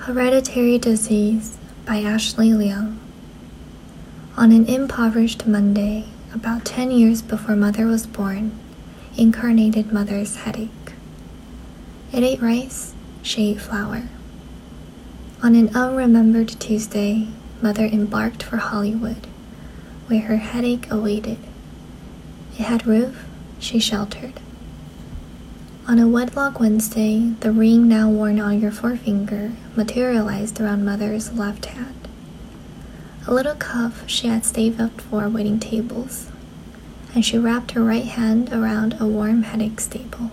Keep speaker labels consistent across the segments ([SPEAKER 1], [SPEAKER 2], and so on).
[SPEAKER 1] Hereditary Disease by Ashley Leung. On an impoverished Monday, about 10 years before Mother was born, incarnated Mother's headache. It ate rice, she ate flour. On an unremembered Tuesday, Mother embarked for Hollywood, where her headache awaited. It had roof, she sheltered. On a wedlock Wednesday, the ring now worn on your forefinger materialized around Mother's left hand. A little cuff she had saved up for waiting tables, and she wrapped her right hand around a warm headache staple.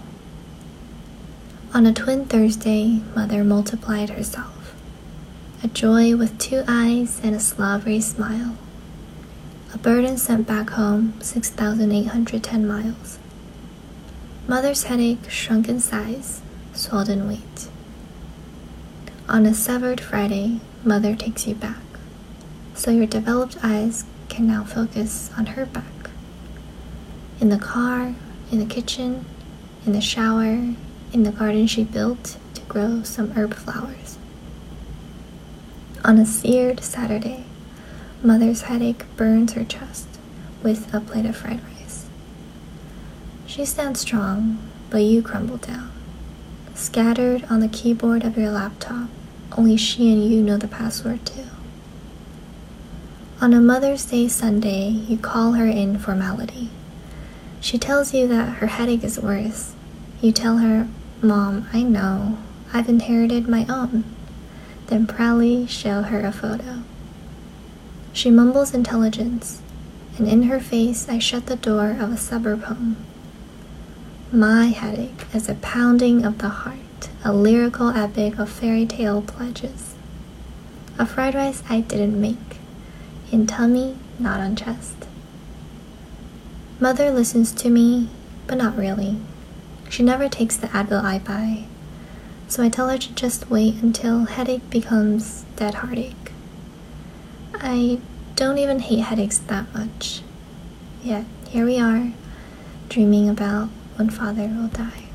[SPEAKER 1] On a twin Thursday, Mother multiplied herself, a joy with two eyes and a slobbery smile, a burden sent back home 6,810 miles. Mother's headache shrunk in size, swelled in weight. On a severed Friday, Mother takes you back, so your developed eyes can now focus on her back. In the car, in the kitchen, in the shower, in the garden she built to grow some herb flowers. On a seared Saturday, Mother's headache burns her chest with a plate of fried rice. She stands strong, but you crumble down. Scattered on the keyboard of your laptop, only she and you know the password to. On a Mother's Day Sunday, you call her in formality. She tells you that her headache is worse. You tell her, Mom, I know. I've inherited my own. Then proudly show her a photo. She mumbles intelligence, and in her face I shut the door of a suburb home my headache is a pounding of the heart, a lyrical epic of fairy tale pledges. A fried rice I didn't make, in tummy, not on chest. Mother listens to me, but not really. She never takes the Advil I buy, so I tell her to just wait until headache becomes dead heartache. I don't even hate headaches that much. Yet here we are, dreaming about when father will die.